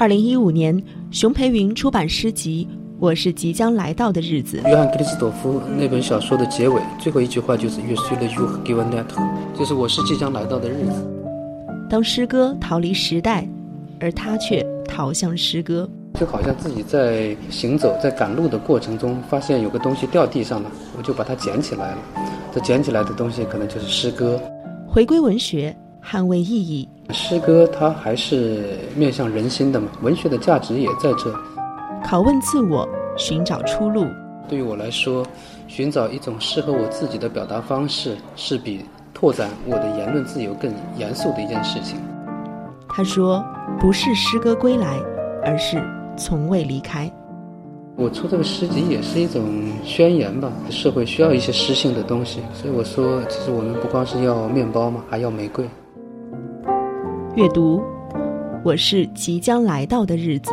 二零一五年，熊培云出版诗集《我是即将来到的日子》。约翰·克里斯朵夫那本小说的结尾最后一句话就是“越睡了越 give net”，就是我是即将来到的日子。当诗歌逃离时代，而他却逃向诗歌，就好像自己在行走、在赶路的过程中，发现有个东西掉地上了，我就把它捡起来了。这捡起来的东西可能就是诗歌。回归文学，捍卫意义。诗歌它还是面向人心的嘛，文学的价值也在这。拷问自我，寻找出路。对于我来说，寻找一种适合我自己的表达方式，是比拓展我的言论自由更严肃的一件事情。他说：“不是诗歌归来，而是从未离开。”我出这个诗集也是一种宣言吧，社会需要一些诗性的东西，所以我说，其实我们不光是要面包嘛，还要玫瑰。阅读，我是即将来到的日子。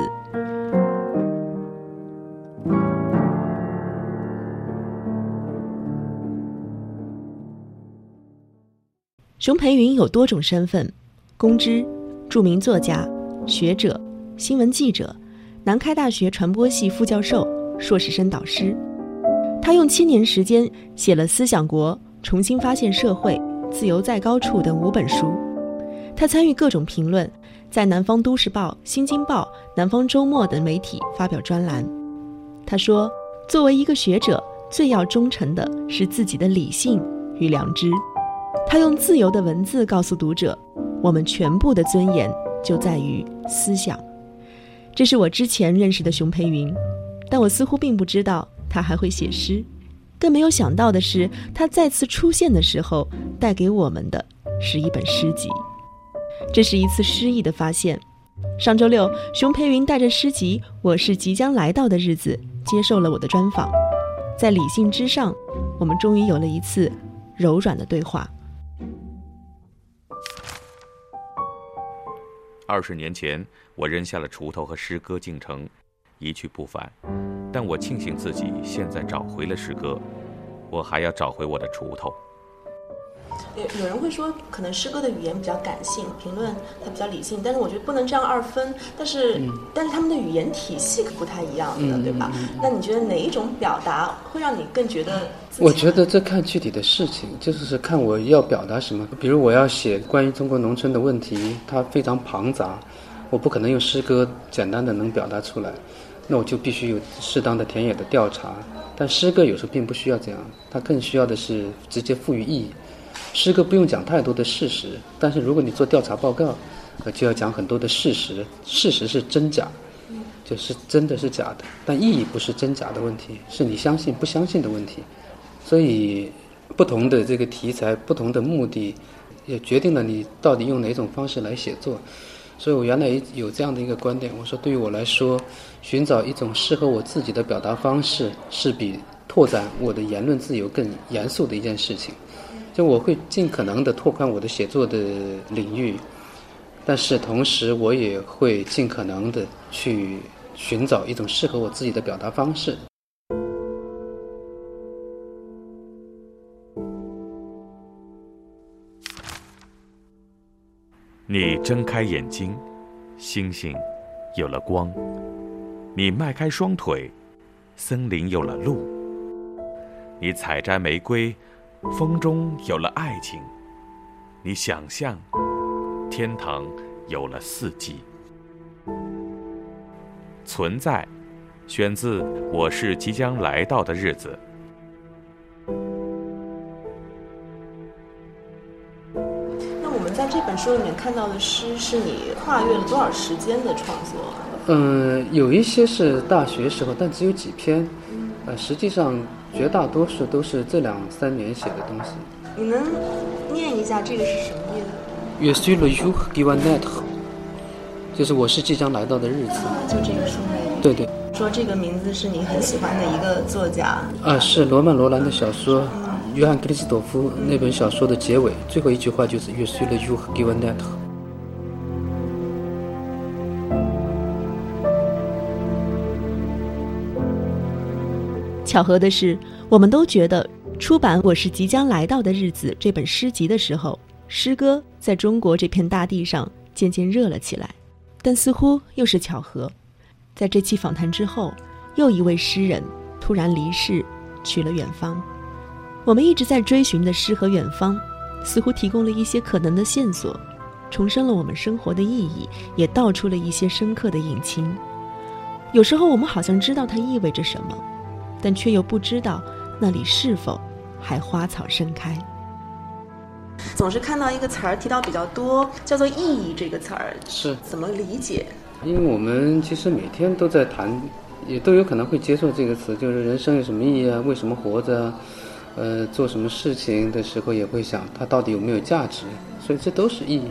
熊培云有多种身份：公知、著名作家、学者、新闻记者、南开大学传播系副教授、硕士生导师。他用七年时间写了《思想国》《重新发现社会》《自由在高处》等五本书。他参与各种评论，在《南方都市报》《新京报》《南方周末》等媒体发表专栏。他说：“作为一个学者，最要忠诚的是自己的理性与良知。”他用自由的文字告诉读者：“我们全部的尊严就在于思想。”这是我之前认识的熊培云，但我似乎并不知道他还会写诗，更没有想到的是，他再次出现的时候，带给我们的是一本诗集。这是一次诗意的发现。上周六，熊培云带着诗集《我是即将来到的日子》接受了我的专访。在理性之上，我们终于有了一次柔软的对话。二十年前，我扔下了锄头和诗歌进城，一去不返。但我庆幸自己现在找回了诗歌，我还要找回我的锄头。有有人会说，可能诗歌的语言比较感性，评论它比较理性，但是我觉得不能这样二分。但是，但是他们的语言体系不太一样的，对吧？那你觉得哪一种表达会让你更觉得？我觉得这看具体的事情，就是看我要表达什么。比如我要写关于中国农村的问题，它非常庞杂，我不可能用诗歌简单的能表达出来，那我就必须有适当的田野的调查。但诗歌有时候并不需要这样，它更需要的是直接赋予意义。诗歌不用讲太多的事实，但是如果你做调查报告，呃，就要讲很多的事实。事实是真假，就是真的是假的，但意义不是真假的问题，是你相信不相信的问题。所以，不同的这个题材，不同的目的，也决定了你到底用哪种方式来写作。所以我原来有这样的一个观点，我说对于我来说，寻找一种适合我自己的表达方式，是比拓展我的言论自由更严肃的一件事情。就我会尽可能的拓宽我的写作的领域，但是同时我也会尽可能的去寻找一种适合我自己的表达方式。你睁开眼睛，星星有了光；你迈开双腿，森林有了路；你采摘玫瑰。风中有了爱情，你想象，天堂有了四季。存在，选自《我是即将来到的日子》。那我们在这本书里面看到的诗，是你跨越了多少时间的创作？嗯，有一些是大学时候，但只有几篇。呃，实际上。绝大多数都是这两三年写的东西。你能念一下这个是什么意思？Je suis le jour qui va naître。就是我是即将来到的日子。就这个书名。对对。说这个名字是你很喜欢的一个作家。啊，是罗曼·罗兰的小说《约翰·克里斯朵夫》那本小说的结尾，最后一句话就是“越碎了越给我奈巧合的是，我们都觉得出版《我是即将来到的日子》这本诗集的时候，诗歌在中国这片大地上渐渐热了起来。但似乎又是巧合，在这期访谈之后，又一位诗人突然离世，去了远方。我们一直在追寻的诗和远方，似乎提供了一些可能的线索，重生了我们生活的意义，也道出了一些深刻的隐情。有时候，我们好像知道它意味着什么。但却又不知道那里是否还花草盛开。总是看到一个词儿提到比较多，叫做“意义”这个词儿，是怎么理解？因为我们其实每天都在谈，也都有可能会接受这个词，就是人生有什么意义啊？为什么活着？呃，做什么事情的时候也会想它到底有没有价值？所以这都是意义。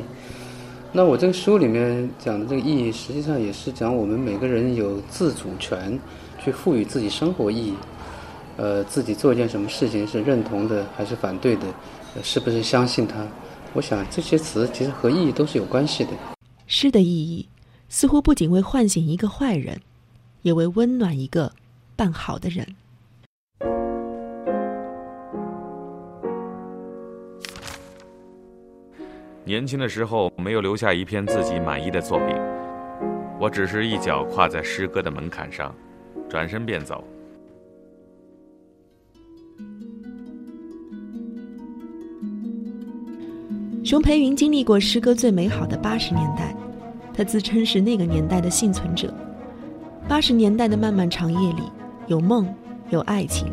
那我这个书里面讲的这个意义，实际上也是讲我们每个人有自主权。去赋予自己生活意义，呃，自己做一件什么事情是认同的还是反对的，是不是相信他？我想这些词其实和意义都是有关系的。诗的意义似乎不仅为唤醒一个坏人，也为温暖一个办好的人。年轻的时候没有留下一篇自己满意的作品，我只是一脚跨在诗歌的门槛上。转身便走。熊培云经历过诗歌最美好的八十年代，他自称是那个年代的幸存者。八十年代的漫漫长夜里，有梦，有爱情，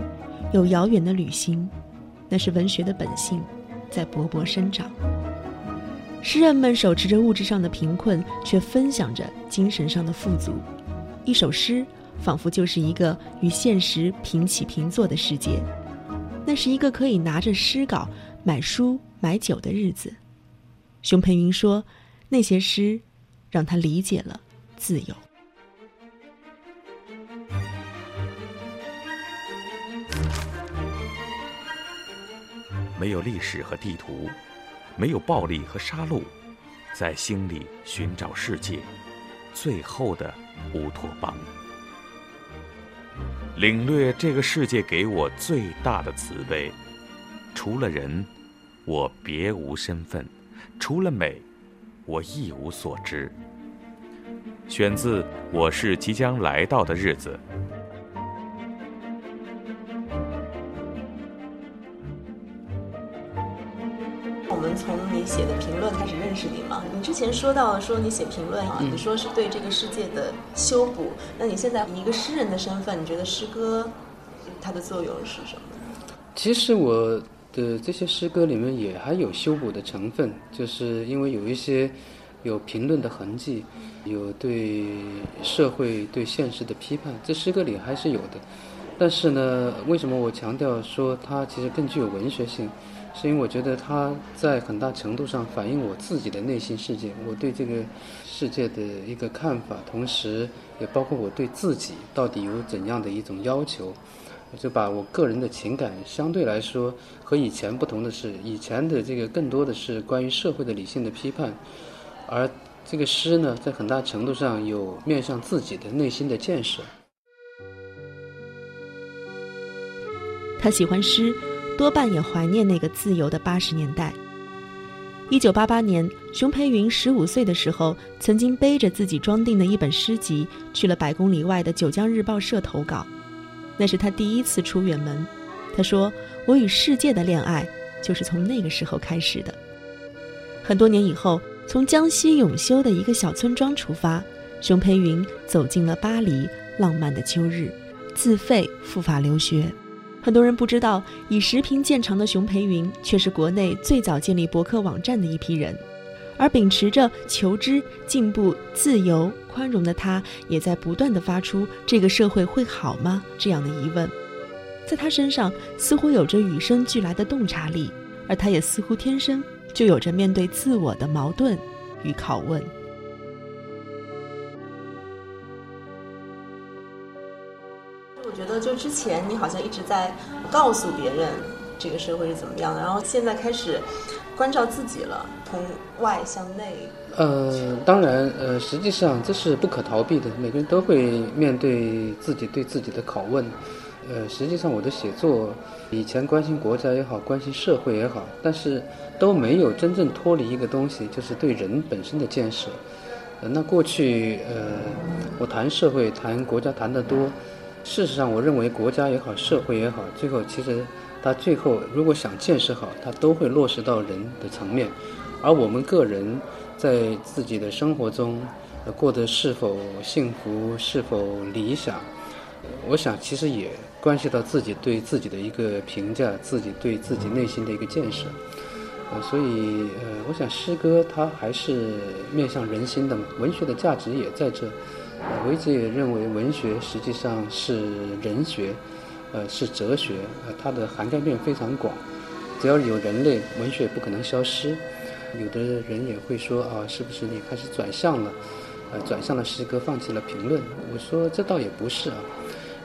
有遥远的旅行，那是文学的本性，在勃勃生长。诗人们手持着物质上的贫困，却分享着精神上的富足。一首诗。仿佛就是一个与现实平起平坐的世界，那是一个可以拿着诗稿买书买酒的日子。熊培云说：“那些诗，让他理解了自由。没有历史和地图，没有暴力和杀戮，在心里寻找世界，最后的乌托邦。”领略这个世界给我最大的慈悲，除了人，我别无身份；除了美，我一无所知。选自《我是即将来到的日子》。你写的评论开始认识你吗？你之前说到说你写评论啊，你说是对这个世界的修补。那你现在以一个诗人的身份，你觉得诗歌它的作用是什么？其实我的这些诗歌里面也还有修补的成分，就是因为有一些有评论的痕迹，有对社会对现实的批判，这诗歌里还是有的。但是呢，为什么我强调说它其实更具有文学性？是因为我觉得它在很大程度上反映我自己的内心世界，我对这个世界的一个看法，同时也包括我对自己到底有怎样的一种要求。就把我个人的情感相对来说和以前不同的是，以前的这个更多的是关于社会的理性的批判，而这个诗呢，在很大程度上有面向自己的内心的建设。他喜欢诗。多半也怀念那个自由的八十年代。一九八八年，熊培云十五岁的时候，曾经背着自己装订的一本诗集，去了百公里外的九江日报社投稿。那是他第一次出远门。他说：“我与世界的恋爱，就是从那个时候开始的。”很多年以后，从江西永修的一个小村庄出发，熊培云走进了巴黎浪漫的秋日，自费赴法留学。很多人不知道，以时评见长的熊培云却是国内最早建立博客网站的一批人，而秉持着求知、进步、自由、宽容的他，也在不断的发出“这个社会会好吗”这样的疑问。在他身上似乎有着与生俱来的洞察力，而他也似乎天生就有着面对自我的矛盾与拷问。我觉得就之前你好像一直在告诉别人这个社会是怎么样的，然后现在开始关照自己了，从外向内。呃，当然，呃，实际上这是不可逃避的，每个人都会面对自己对自己的拷问。呃，实际上我的写作以前关心国家也好，关心社会也好，但是都没有真正脱离一个东西，就是对人本身的建设。呃，那过去呃，我谈社会、谈国家谈得多，事实上我认为国家也好，社会也好，最后其实它最后如果想建设好，它都会落实到人的层面，而我们个人。在自己的生活中，过得是否幸福，是否理想，我想其实也关系到自己对自己的一个评价，自己对自己内心的一个建设。呃，所以呃，我想诗歌它还是面向人心的，文学的价值也在这。我一直也认为文学实际上是人学，呃，是哲学，呃，它的涵盖面非常广。只要有人类，文学不可能消失。有的人也会说啊，是不是你开始转向了？呃，转向了诗歌，放弃了评论。我说这倒也不是啊。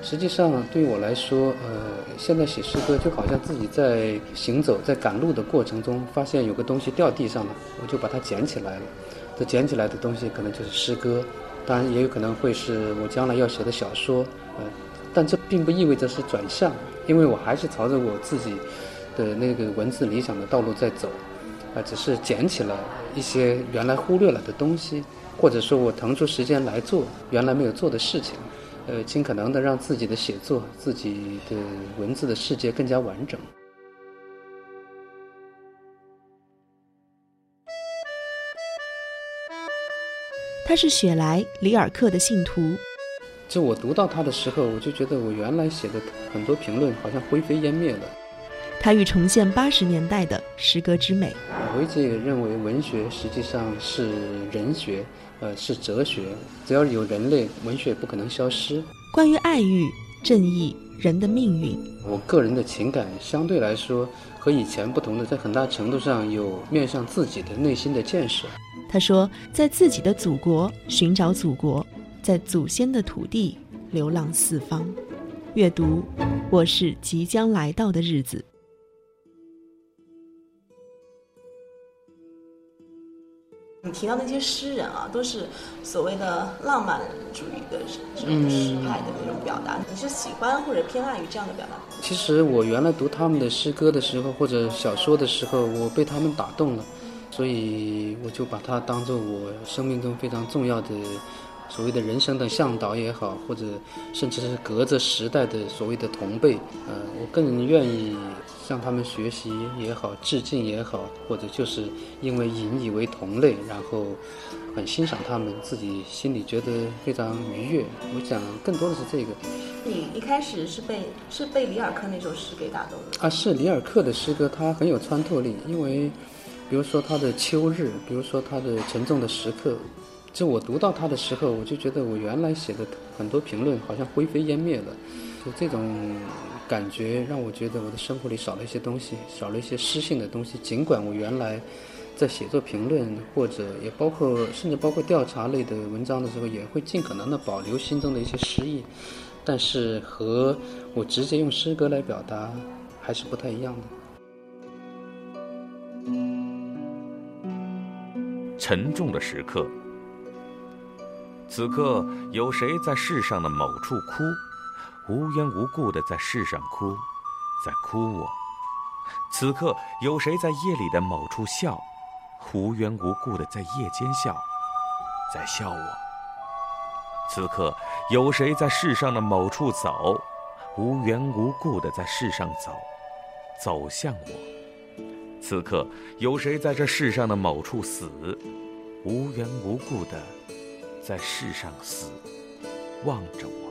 实际上对于我来说，呃，现在写诗歌就好像自己在行走，在赶路的过程中，发现有个东西掉地上了，我就把它捡起来了。这捡起来的东西可能就是诗歌，当然也有可能会是我将来要写的小说。呃，但这并不意味着是转向，因为我还是朝着我自己的那个文字理想的道路在走。啊，只是捡起了一些原来忽略了的东西，或者说我腾出时间来做原来没有做的事情，呃，尽可能的让自己的写作、自己的文字的世界更加完整。他是雪莱里尔克的信徒。就我读到他的时候，我就觉得我原来写的很多评论好像灰飞烟灭了。他欲重现八十年代的诗歌之美。我一直也认为，文学实际上是人学，呃，是哲学。只要有人类，文学不可能消失。关于爱欲、正义、人的命运，我个人的情感相对来说和以前不同的，在很大程度上有面向自己的内心的建设。他说，在自己的祖国寻找祖国，在祖先的土地流浪四方。阅读，我是即将来到的日子。你提到那些诗人啊，都是所谓的浪漫主义的这种诗派的那种表达。你是喜欢或者偏爱于这样的表达？其实我原来读他们的诗歌的时候，或者小说的时候，我被他们打动了，所以我就把它当做我生命中非常重要的。所谓的人生的向导也好，或者甚至是隔着时代的所谓的同辈，呃，我更愿意向他们学习也好，致敬也好，或者就是因为引以为同类，然后很欣赏他们，自己心里觉得非常愉悦。我想更多的是这个。你一开始是被是被里尔克那首诗给打动的啊？是里尔克的诗歌，它很有穿透力，因为比如说他的秋日，比如说他的沉重的时刻。就我读到他的时候，我就觉得我原来写的很多评论好像灰飞烟灭了，就这种感觉让我觉得我的生活里少了一些东西，少了一些诗性的东西。尽管我原来在写作评论或者也包括甚至包括调查类的文章的时候，也会尽可能的保留心中的一些诗意，但是和我直接用诗歌来表达还是不太一样的。沉重的时刻。此刻有谁在世上的某处哭，无缘无故的在世上哭，在哭我。此刻有谁在夜里的某处笑，无缘无故的在夜间笑，在笑我。此刻有谁在世上的某处走，无缘无故的在世上走，走向我。此刻有谁在这世上的某处死，无缘无故的。在世上死，望着我。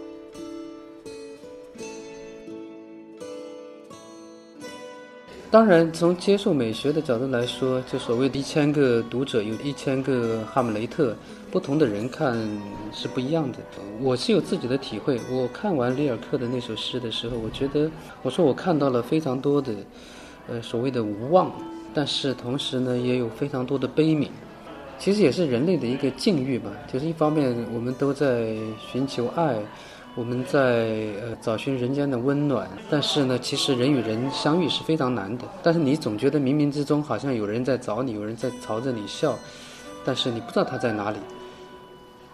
当然，从接受美学的角度来说，就所谓的一千个读者有一千个哈姆雷特，不同的人看是不一样的。我是有自己的体会。我看完里尔克的那首诗的时候，我觉得，我说我看到了非常多的，呃，所谓的无望，但是同时呢，也有非常多的悲悯。其实也是人类的一个境遇吧，就是一方面我们都在寻求爱，我们在呃找寻人间的温暖，但是呢，其实人与人相遇是非常难的。但是你总觉得冥冥之中好像有人在找你，有人在朝着你笑，但是你不知道他在哪里。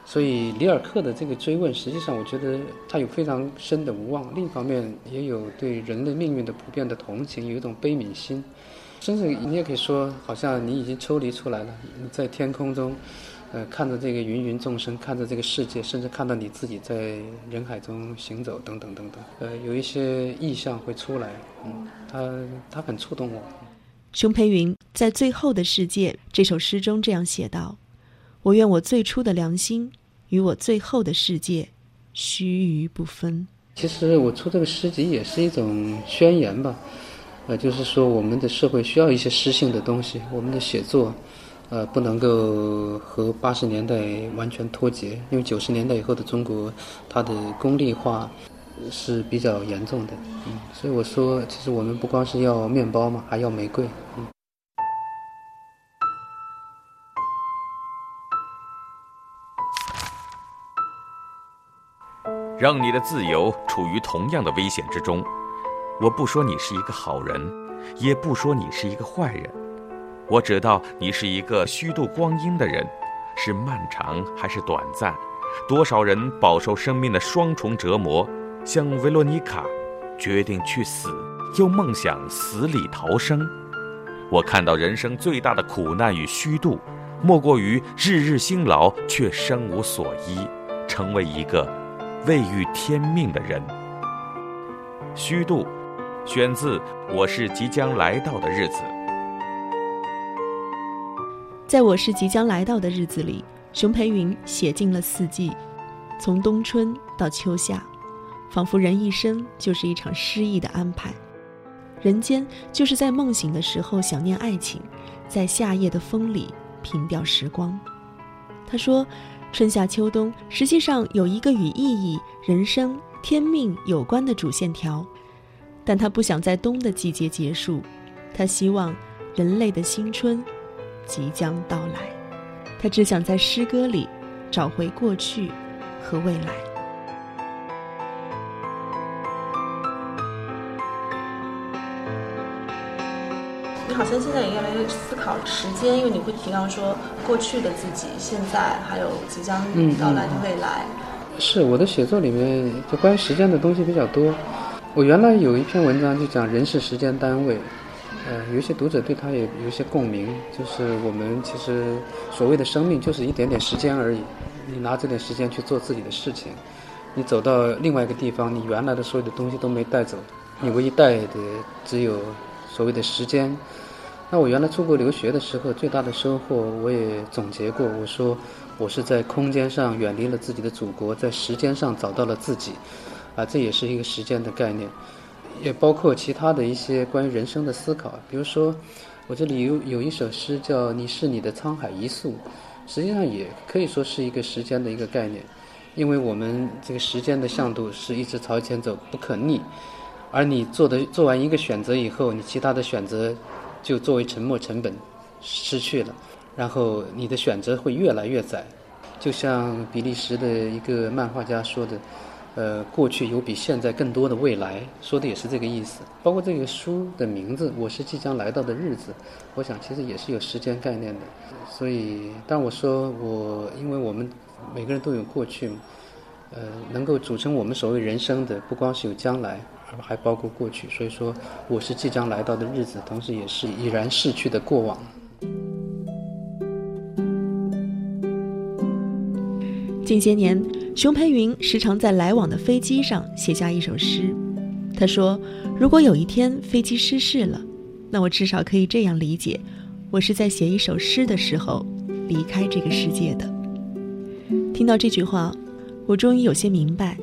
所以里尔克的这个追问，实际上我觉得他有非常深的无望，另一方面也有对人类命运的普遍的同情，有一种悲悯心，甚至你也可以说，好像你已经抽离出来了，你在天空中。呃，看着这个芸芸众生，看着这个世界，甚至看到你自己在人海中行走，等等等等，呃，有一些意象会出来，嗯，他他很触动我。熊培云在《最后的世界》这首诗中这样写道：“我愿我最初的良心与我最后的世界须臾不分。”其实我出这个诗集也是一种宣言吧，呃，就是说我们的社会需要一些诗性的东西，我们的写作。呃，不能够和八十年代完全脱节，因为九十年代以后的中国，它的功利化是比较严重的。嗯，所以我说，其实我们不光是要面包嘛，还要玫瑰。嗯。让你的自由处于同样的危险之中。我不说你是一个好人，也不说你是一个坏人。我知道你是一个虚度光阴的人，是漫长还是短暂？多少人饱受生命的双重折磨，像维罗妮卡，决定去死，又梦想死里逃生。我看到人生最大的苦难与虚度，莫过于日日辛劳却生无所依，成为一个未遇天命的人。虚度，选自《我是即将来到的日子》。在我是即将来到的日子里，熊培云写尽了四季，从冬春到秋夏，仿佛人一生就是一场诗意的安排。人间就是在梦醒的时候想念爱情，在夏夜的风里凭吊时光。他说，春夏秋冬实际上有一个与意义、人生、天命有关的主线条，但他不想在冬的季节结束，他希望人类的新春。即将到来，他只想在诗歌里找回过去和未来。现在也越来越思考时间，因为你会提到说过去的自己、现在还有即将到来的未来。是我的写作里面就关于时间的东西比较多。我原来有一篇文章就讲人是时间单位。呃，有一些读者对他也有一些共鸣，就是我们其实所谓的生命就是一点点时间而已。你拿这点时间去做自己的事情，你走到另外一个地方，你原来的所有的东西都没带走，你唯一带的只有所谓的时间。那我原来出国留学的时候，最大的收获我也总结过，我说我是在空间上远离了自己的祖国，在时间上找到了自己，啊，这也是一个时间的概念。也包括其他的一些关于人生的思考，比如说，我这里有有一首诗叫《你是你的沧海一粟》，实际上也可以说是一个时间的一个概念，因为我们这个时间的向度是一直朝前走，不可逆，而你做的做完一个选择以后，你其他的选择就作为沉没成本失去了，然后你的选择会越来越窄，就像比利时的一个漫画家说的。呃，过去有比现在更多的未来，说的也是这个意思。包括这个书的名字，我是即将来到的日子，我想其实也是有时间概念的。所以，当我说我，因为我们每个人都有过去，呃，能够组成我们所谓人生的，不光是有将来，还包括过去。所以说，我是即将来到的日子，同时也是已然逝去的过往。近些年，熊培云时常在来往的飞机上写下一首诗。他说：“如果有一天飞机失事了，那我至少可以这样理解：我是在写一首诗的时候离开这个世界的。”听到这句话，我终于有些明白，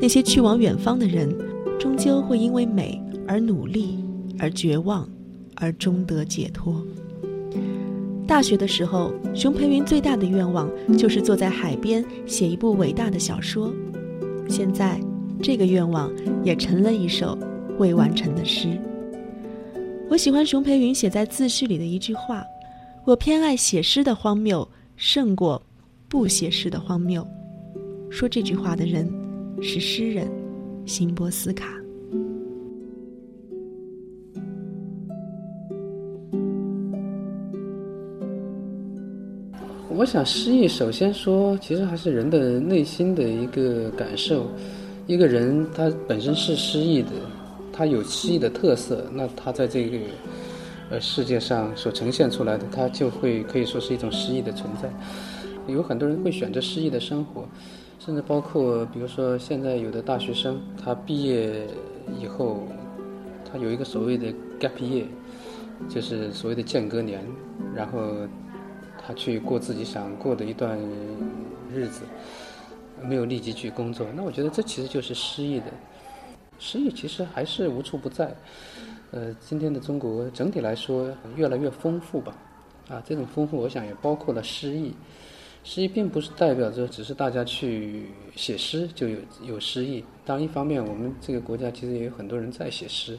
那些去往远方的人，终究会因为美而努力，而绝望，而终得解脱。大学的时候，熊培云最大的愿望就是坐在海边写一部伟大的小说。现在，这个愿望也成了一首未完成的诗。我喜欢熊培云写在自序里的一句话：“我偏爱写诗的荒谬，胜过不写诗的荒谬。”说这句话的人，是诗人辛波斯卡。我想诗意，首先说，其实还是人的内心的一个感受。一个人他本身是诗意的，他有诗意的特色，那他在这个呃世界上所呈现出来的，他就会可以说是一种诗意的存在。有很多人会选择诗意的生活，甚至包括比如说现在有的大学生，他毕业以后，他有一个所谓的 gap year，就是所谓的间隔年，然后。他去过自己想过的一段日子，没有立即去工作。那我觉得这其实就是失意的。失意其实还是无处不在。呃，今天的中国整体来说越来越丰富吧。啊，这种丰富，我想也包括了失意。诗意并不是代表着只是大家去写诗就有有诗意。当，一方面我们这个国家其实也有很多人在写诗。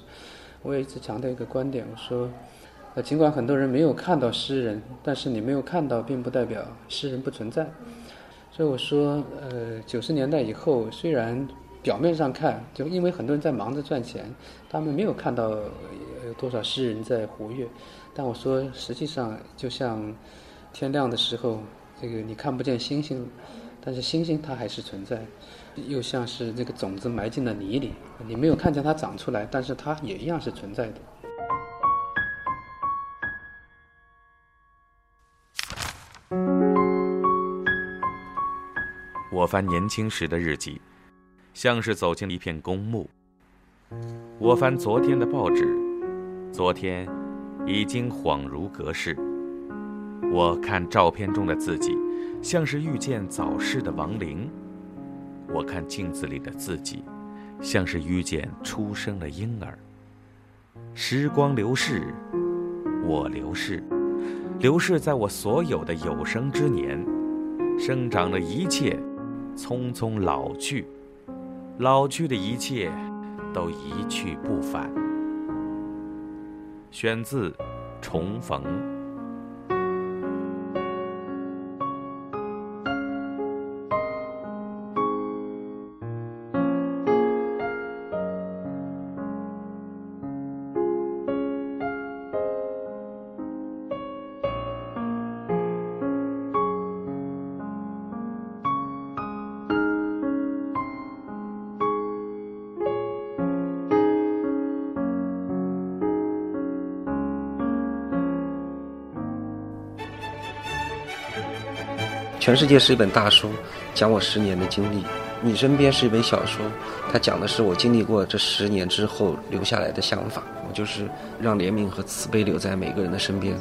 我也一直强调一个观点，我说。呃，尽管很多人没有看到诗人，但是你没有看到，并不代表诗人不存在。所以我说，呃，九十年代以后，虽然表面上看，就因为很多人在忙着赚钱，他们没有看到有多少诗人在活跃。但我说，实际上就像天亮的时候，这个你看不见星星，但是星星它还是存在。又像是这个种子埋进了泥里，你没有看见它长出来，但是它也一样是存在的。我翻年轻时的日记，像是走进了一片公墓。我翻昨天的报纸，昨天已经恍如隔世。我看照片中的自己，像是遇见早逝的亡灵。我看镜子里的自己，像是遇见出生的婴儿。时光流逝，我流逝，流逝在我所有的有生之年，生长的一切。匆匆老去，老去的一切都一去不返。选自《重逢》。全世界是一本大书，讲我十年的经历。你身边是一本小说，它讲的是我经历过这十年之后留下来的想法。我就是让怜悯和慈悲留在每个人的身边。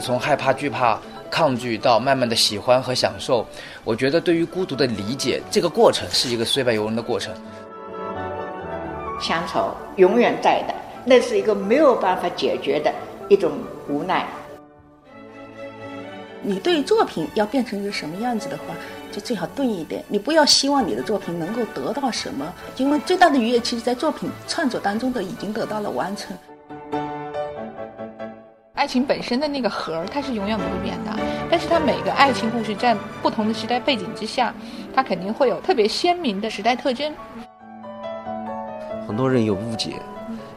从害怕、惧怕、抗拒到慢慢的喜欢和享受，我觉得对于孤独的理解，这个过程是一个虽败犹荣的过程。乡愁永远在的，那是一个没有办法解决的一种无奈。你对作品要变成一个什么样子的话，就最好钝一点。你不要希望你的作品能够得到什么，因为最大的愉悦，其实在作品创作当中的已经得到了完成。爱情本身的那个核，它是永远不会变的，但是它每个爱情故事在不同的时代背景之下，它肯定会有特别鲜明的时代特征。很多人有误解，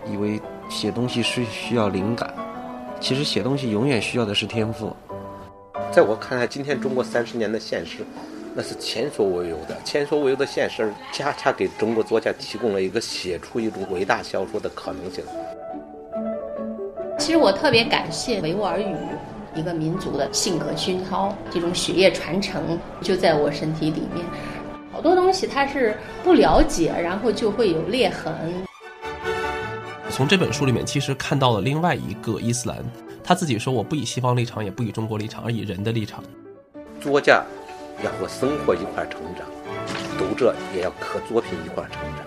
以为写东西是需要灵感，其实写东西永远需要的是天赋。在我看来，今天中国三十年的现实，那是前所未有的。前所未有的现实，恰恰给中国作家提供了一个写出一种伟大小说的可能性。其实我特别感谢维吾尔语，一个民族的性格熏陶，这种血液传承就在我身体里面。好多东西它是不了解，然后就会有裂痕。从这本书里面，其实看到了另外一个伊斯兰。他自己说：“我不以西方立场，也不以中国立场，而以人的立场。作家要和生活一块成长，读者也要和作品一块成长。”